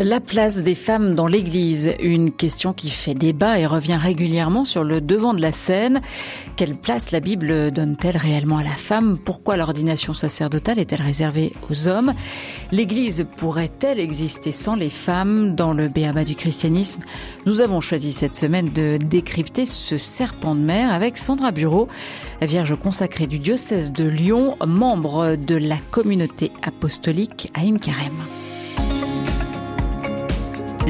La place des femmes dans l'Église, une question qui fait débat et revient régulièrement sur le devant de la scène. Quelle place la Bible donne-t-elle réellement à la femme? Pourquoi l'ordination sacerdotale est-elle réservée aux hommes? L'Église pourrait-elle exister sans les femmes? Dans le béaba du christianisme, nous avons choisi cette semaine de décrypter ce serpent de mer avec Sandra Bureau, vierge consacrée du diocèse de Lyon, membre de la communauté apostolique Aïm Karem.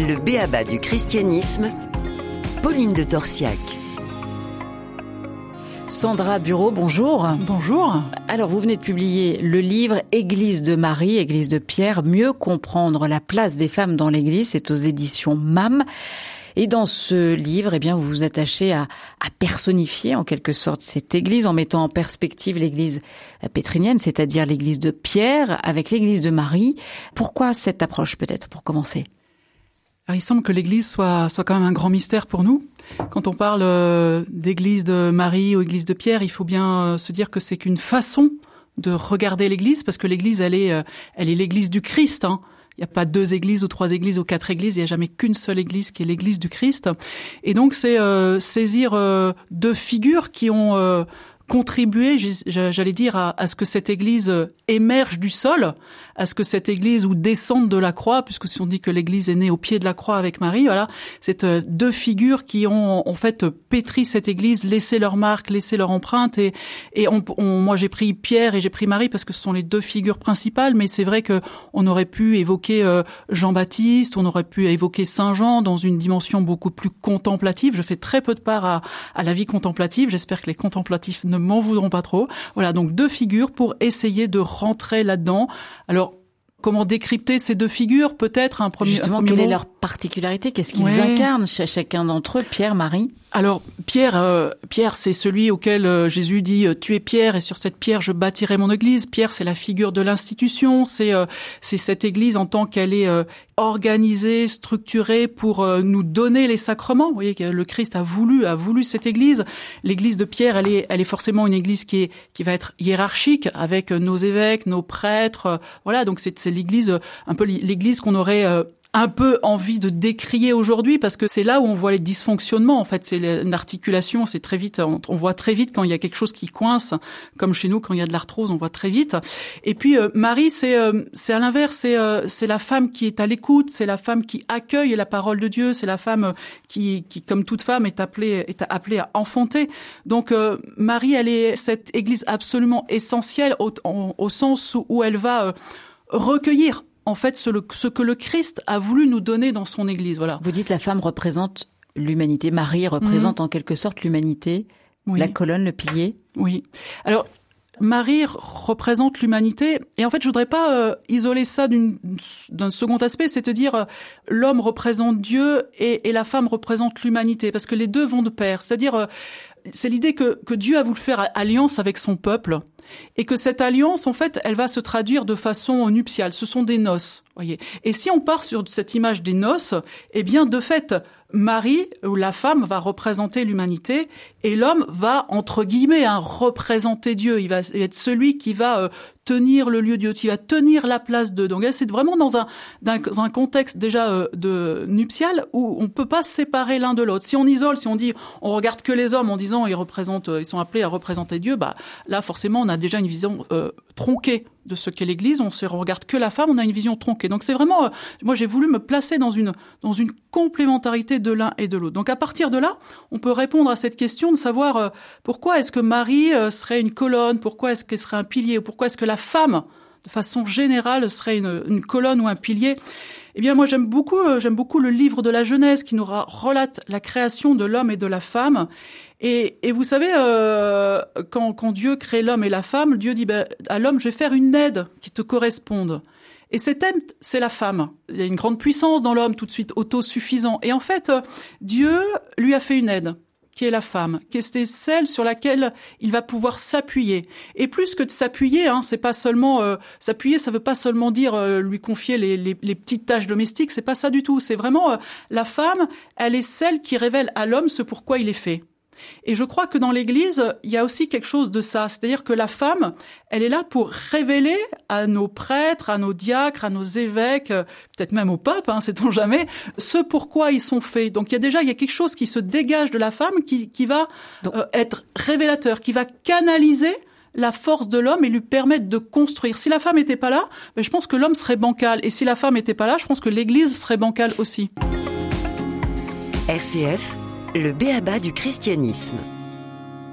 Le béaba du christianisme, Pauline de Torsiac. Sandra Bureau, bonjour. Bonjour. Alors, vous venez de publier le livre Église de Marie, Église de Pierre, mieux comprendre la place des femmes dans l'Église. C'est aux éditions MAM. Et dans ce livre, eh bien, vous vous attachez à, à, personnifier en quelque sorte cette église en mettant en perspective l'église pétrinienne, c'est-à-dire l'église de Pierre avec l'église de Marie. Pourquoi cette approche peut-être pour commencer? Alors, il semble que l'Église soit, soit quand même un grand mystère pour nous. Quand on parle euh, d'Église de Marie ou Église de Pierre, il faut bien euh, se dire que c'est qu'une façon de regarder l'Église, parce que l'Église, elle est, euh, elle est l'Église du Christ. Hein. Il n'y a pas deux églises ou trois églises ou quatre églises, il n'y a jamais qu'une seule église qui est l'église du Christ. Et donc c'est euh, saisir deux figures qui ont euh, contribué, j'allais dire, à, ce que cette Église émerge du sol, à ce que cette Église ou descende de la croix, puisque si on dit que l'Église est née au pied de la croix avec Marie, voilà, c'est deux figures qui ont en fait pétri cette Église, laissé leur marque, laissé leur empreinte. Et, et on, on, moi j'ai pris Pierre et j'ai pris Marie parce que ce sont les deux figures principales, mais c'est vrai que on aurait pu évoquer euh, Jean-Baptiste, on aurait pu évoquer Saint Jean dans une dimension beaucoup plus contemplative. Je fais très peu de part à, à la vie contemplative. J'espère que les contemplatifs ne m'en voudront pas trop. Voilà, donc deux figures pour essayer de rentrer là-dedans. Alors, comment décrypter ces deux figures? Peut-être un premier. Justement, un premier mot. est leur particularité Qu'est-ce qu'ils Ouais. incarnent chez chacun d'entre eux Pierre, Marie? Alors Pierre, euh, Pierre, c'est celui auquel euh, Jésus dit euh, "Tu es Pierre, et sur cette pierre je bâtirai mon Église." Pierre, c'est la figure de l'institution. C'est euh, c'est cette Église en tant qu'elle est euh, organisée, structurée pour euh, nous donner les sacrements. Vous voyez que le Christ a voulu a voulu cette Église. L'Église de Pierre, elle est elle est forcément une Église qui est qui va être hiérarchique avec nos évêques, nos prêtres. voilà, donc c'est c'est l'Église un peu l'Église qu'on aurait euh, un peu envie de décrier aujourd'hui parce que c'est là où on voit les dysfonctionnements en fait. C'est une articulation c'est très vite on, voit très vite quand il y a quelque chose qui coince comme chez nous quand il y a de l'arthrose on voit très vite. Et puis euh, Marie c'est euh, c'est à l'inverse c'est euh, c'est la femme qui est à l'écoute c'est la femme qui accueille la parole de Dieu c'est la femme qui qui comme toute femme est appelée est appelée à enfanter. Donc Marie elle est cette église absolument essentielle au, en- au sens où, elle va recueillir en fait ce, le- ce que le Christ a voulu nous donner dans son Église. Voilà. Vous dites la femme représente l'humanité. Marie représente en quelque sorte l'humanité, Mhm. Oui. la colonne, le pilier. Oui. Alors. Marie représente l'humanité et en fait je voudrais pas euh, isoler ça d'un second aspect, c'est de dire euh, l'homme représente Dieu et, et la femme représente l'humanité parce que les deux vont de pair. C'est-à-dire euh, c'est l'idée que, que Dieu a voulu faire alliance avec son peuple et que cette alliance, en fait, elle va se traduire de façon nuptiale. Ce sont des noces, voyez. Et si on part sur cette image des noces, eh bien, de fait, Marie ou la femme va représenter l'humanité et l'homme va entre guillemets hein, représenter Dieu. Il va être celui qui va euh, tenir le lieu de Dieu, qui va tenir la place de. Donc c'est vraiment dans un dans un contexte déjà euh, de nuptial où on peut pas se séparer l'un de l'autre. Si on isole, si on dit on regarde que les hommes en disant ils représentent, ils sont appelés à représenter Dieu, bah là forcément on a déjà une vision euh, tronquée de ce qu'est l'Église. On se regarde que la femme, on a une vision tronquée. Donc c'est vraiment, euh, moi j'ai voulu me placer dans une dans une complémentarité de l'un et de l'autre. Donc à partir de là, on peut répondre à cette question de savoir euh, pourquoi est-ce que Marie serait une colonne, pourquoi est-ce qu'elle serait un pilier, ou pourquoi est-ce que la femme, de façon générale, serait une colonne ou un pilier? Eh bien, moi, j'aime beaucoup, euh, j'aime beaucoup le livre de la Genèse qui nous relate la création de l'homme et de la femme. Et, et vous savez, euh, quand, quand Dieu crée l'homme et la femme, Dieu dit ben, à l'homme, je vais faire une aide qui te corresponde. Et cette aide, c'est la femme. Il y a une grande puissance dans l'homme, tout de suite autosuffisant. Et en fait, euh, Dieu lui a fait une aide qui est la femme, qui est celle sur laquelle il va pouvoir s'appuyer. Et plus que de s'appuyer, hein, c'est pas seulement euh, s'appuyer, ça veut pas seulement dire euh, lui confier les, les, les, petites tâches domestiques, c'est pas ça du tout. C'est vraiment euh, la femme, elle est celle qui révèle à l'homme ce pourquoi il est fait. Et je crois que dans l'Église, il y a aussi quelque chose de ça, c'est-à-dire que la femme, elle est là pour révéler à nos prêtres, à nos diacres, à nos évêques, peut-être même au pape, hein, sait-on jamais, ce pourquoi ils sont faits. Donc il y a déjà il y a quelque chose qui se dégage de la femme qui, qui va euh, être révélateur, qui va canaliser la force de l'homme et lui permettre de construire. Si la femme n'était pas là, ben, je pense que l'homme serait bancal. Et si la femme n'était pas là, je pense que l'Église serait bancale aussi. RCF le béaba du christianisme.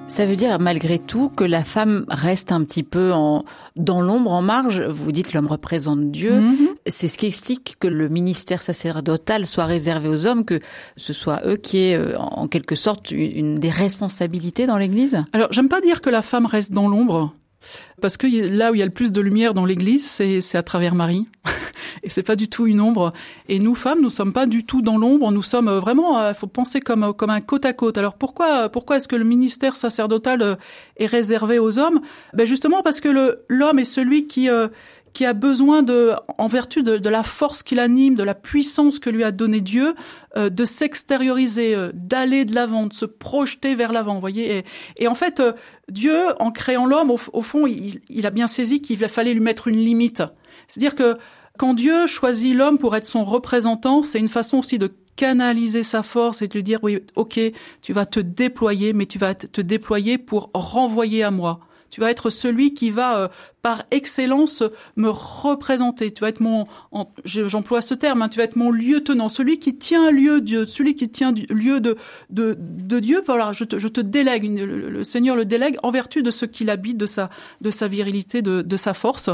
Ça veut dire malgré tout que la femme reste un petit peu en, dans l'ombre, en marge. Vous dites l'homme représente Dieu. Mm-hmm. C'est ce qui explique que le ministère sacerdotal soit réservé aux hommes, que ce soit eux qui aient euh, en quelque sorte une des responsabilités dans l'Église? Alors j'aime pas dire que la femme reste dans l'ombre. Parce que là où il y a le plus de lumière dans l'Église, c'est à travers Marie. et c'est pas du tout une ombre. Et nous femmes, nous sommes pas du tout dans l'ombre. Nous sommes euh, vraiment, il euh, faut penser comme euh, comme un côte à côte. Alors pourquoi pourquoi est-ce que le ministère sacerdotal est réservé aux hommes? Ben justement parce que l'homme est celui qui qui a besoin de, en vertu de, de la force qui l'anime, de la puissance que lui a donné Dieu, euh, de s'extérioriser, euh, d'aller de l'avant, de se projeter vers l'avant. Voyez. Et, et, en fait, euh, Dieu, en créant l'homme, au, au, fond, il, il, a bien saisi qu'il fallait lui mettre une limite. C'est-à-dire que quand Dieu choisit l'homme pour être son représentant, c'est une façon aussi de canaliser sa force et de lui dire oui, ok, tu vas te déployer, mais tu vas te déployer pour renvoyer à moi. Tu vas être celui qui va, euh, par excellence, me représenter. Tu vas être mon, j'emploie ce terme, hein, tu vas être mon lieutenant, celui qui tient lieu Dieu, celui qui tient lieu de, de, Dieu. Voilà, je te, je te délègue, le, Seigneur le délègue en vertu de ce qu'il habite, de sa, de sa virilité, de, de sa force.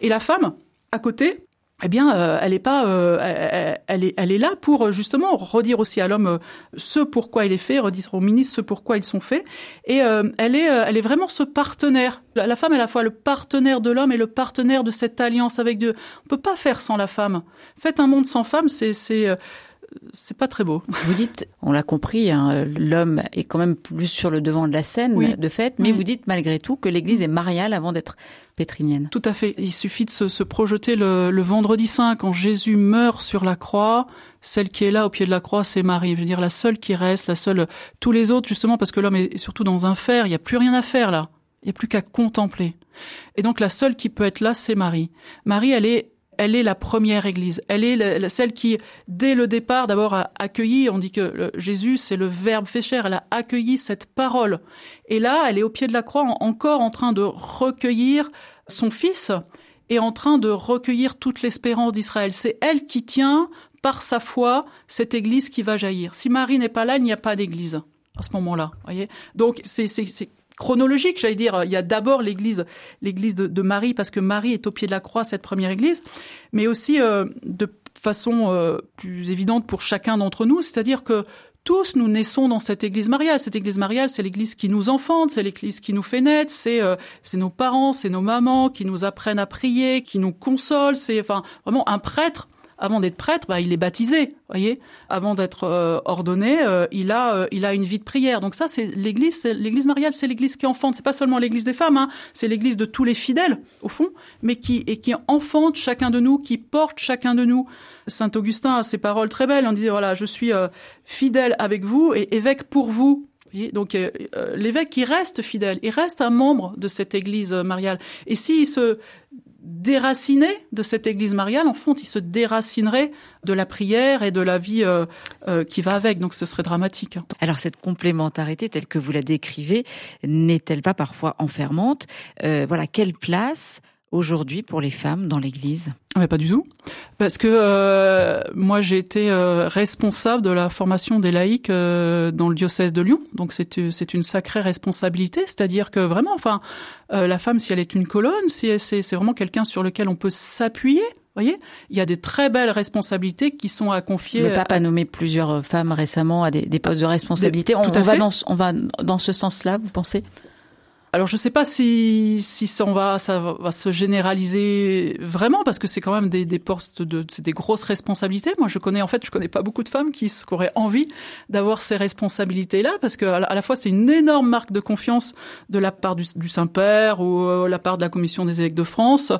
Et la femme, à côté, eh bien, euh, elle est pas, euh, elle, est, elle est là pour justement redire aussi à l'homme euh, ce pourquoi il est fait, redire aux ministres ce pourquoi ils sont faits, et elle est, elle est vraiment ce partenaire. La, femme est à la fois le partenaire de l'homme et le partenaire de cette alliance avec Dieu. On peut pas faire sans la femme. Faites un monde sans femme, c'est, c'est, c'est pas très beau. Vous dites, on l'a compris, hein, l'homme est quand même plus sur le devant de la scène, de fait, mais vous dites malgré tout que l'Église est mariale avant d'être pétrinienne. Tout à fait. Il suffit de se, projeter le, le, vendredi saint quand Jésus meurt sur la croix. Celle qui est là au pied de la croix, c'est Marie. Je veux dire, la seule qui reste, la seule. Tous les autres, justement, parce que l'homme est surtout dans un fer, il n'y a plus rien à faire là. Il n'y a plus qu'à contempler. Et donc la seule qui peut être là, c'est Marie. Marie, elle est elle est la première Église. Elle est celle qui, dès le départ, d'abord a accueilli. On dit que Jésus, c'est le Verbe fait chair. Elle a accueilli cette parole. Et là, elle est au pied de la croix, encore en train de recueillir son Fils et en train de recueillir toute l'espérance d'Israël. C'est elle qui tient, par sa foi, cette Église qui va jaillir. Si Marie n'est pas là, il n'y a pas d'Église à ce moment-là. Donc c'est chronologique, j'allais dire. Il y a d'abord l'église, l'église de, Marie, parce que Marie est au pied de la croix, cette première église, mais aussi euh, de façon euh, plus évidente pour chacun d'entre nous, c'est-à-dire que tous nous naissons dans cette église mariale. Cette église mariale, c'est l'église qui nous enfante, c'est l'église qui nous fait naître, c'est euh, c'est nos parents, c'est nos mamans qui nous apprennent à prier, qui nous consolent. C'est enfin vraiment un prêtre avant d'être prêtre, bah, il est baptisé, voyez. Avant d'être euh, ordonné, euh, il a euh, il a une vie de prière. Donc ça, c'est l'Église, l'Église mariale, c'est l'Église qui enfante. C'est pas seulement l'Église des femmes, hein, c'est l'Église de tous les fidèles au fond, mais qui et qui enfante chacun de nous, qui porte chacun de nous. Saint Augustin a ces paroles très belles. On dit voilà, je suis fidèle avec vous et évêque pour vous. Donc l'évêque qui reste fidèle, il reste un membre de cette Église mariale. Et s'il se déraciné de cette Église mariale, en fond, il se déracinerait de la prière et de la vie euh, euh, qui va avec. Donc, ce serait dramatique. Alors, cette complémentarité telle que vous la décrivez, n'est-elle pas parfois enfermante? Euh, Voilà, quelle place aujourd'hui pour les femmes dans l'Église? Mais pas du tout, parce que euh, moi j'ai été euh, responsable de la formation des laïcs euh, dans le diocèse de Lyon, donc c'est c'est une sacrée responsabilité, c'est-à-dire que vraiment, enfin, la femme si elle est une colonne, si c'est c'est vraiment quelqu'un sur lequel on peut s'appuyer. Voyez, il y a des très belles responsabilités qui sont à confier. Le pape a nommé plusieurs femmes récemment à des, des postes de responsabilité. on, va dans, on va dans ce sens-là, vous pensez? Alors je sais pas si ça va se généraliser vraiment parce que c'est quand même des, postes de des grosses responsabilités. Moi je connais en fait je connais pas beaucoup de femmes qui, qui auraient envie d'avoir ces responsabilités là parce que à la, fois c'est une énorme marque de confiance de la part du, du Saint-Père ou euh, la part de la Commission des évêques de France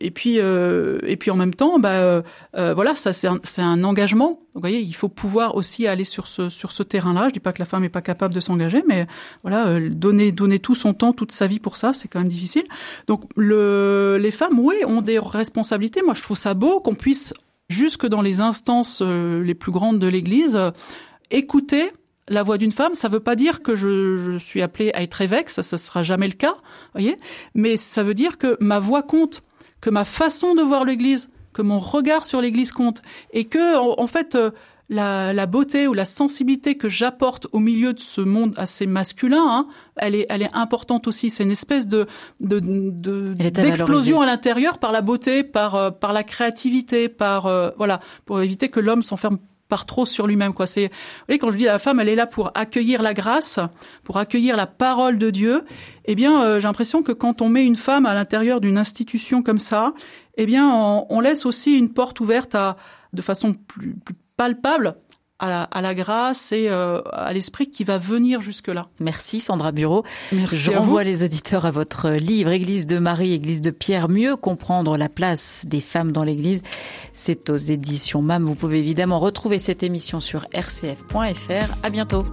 et puis euh, et puis en même temps bah euh, euh voilà ça c'est un, un engagement. Vous voyez il faut pouvoir aussi aller sur ce sur ce terrain-là. Je dis pas que la femme est pas capable de s'engager mais voilà euh, donner donner tout son temps toute sa vie pour ça, c'est quand même difficile. Donc le, les femmes, oui, ont des responsabilités. Moi, je trouve ça beau qu'on puisse, jusque dans les instances euh, les plus grandes de l'Église, euh, écouter la voix d'une femme. Ça ne veut pas dire que je, je, suis appelée à être évêque, ça, ne sera jamais le cas, voyez. Mais ça veut dire que ma voix compte, que ma façon de voir l'Église, que mon regard sur l'Église compte, et que en, en fait euh, la, la, beauté ou la sensibilité que j'apporte au milieu de ce monde assez masculin, hein, elle est, elle est importante aussi. C'est une espèce de, de, d'explosion à, à l'intérieur par la beauté, par, euh, par la créativité, par euh, voilà, pour éviter que l'homme s'enferme par trop sur lui-même quoi. C'est vous voyez quand je dis la femme elle est là pour accueillir la grâce pour accueillir la parole de Dieu eh bien euh, j'ai l'impression que quand on met une femme à l'intérieur d'une institution comme ça eh bien on, on, laisse aussi une porte ouverte à de façon plus, plus palpable à la, à la grâce et euh, à l'esprit qui va venir jusque-là. Merci Sandra Bureau. Merci Je renvoie les auditeurs à votre livre Église de Marie, Église de Pierre, mieux comprendre la place des femmes dans l'Église. C'est aux éditions MAM. Vous pouvez évidemment retrouver cette émission sur rcf.fr. À bientôt.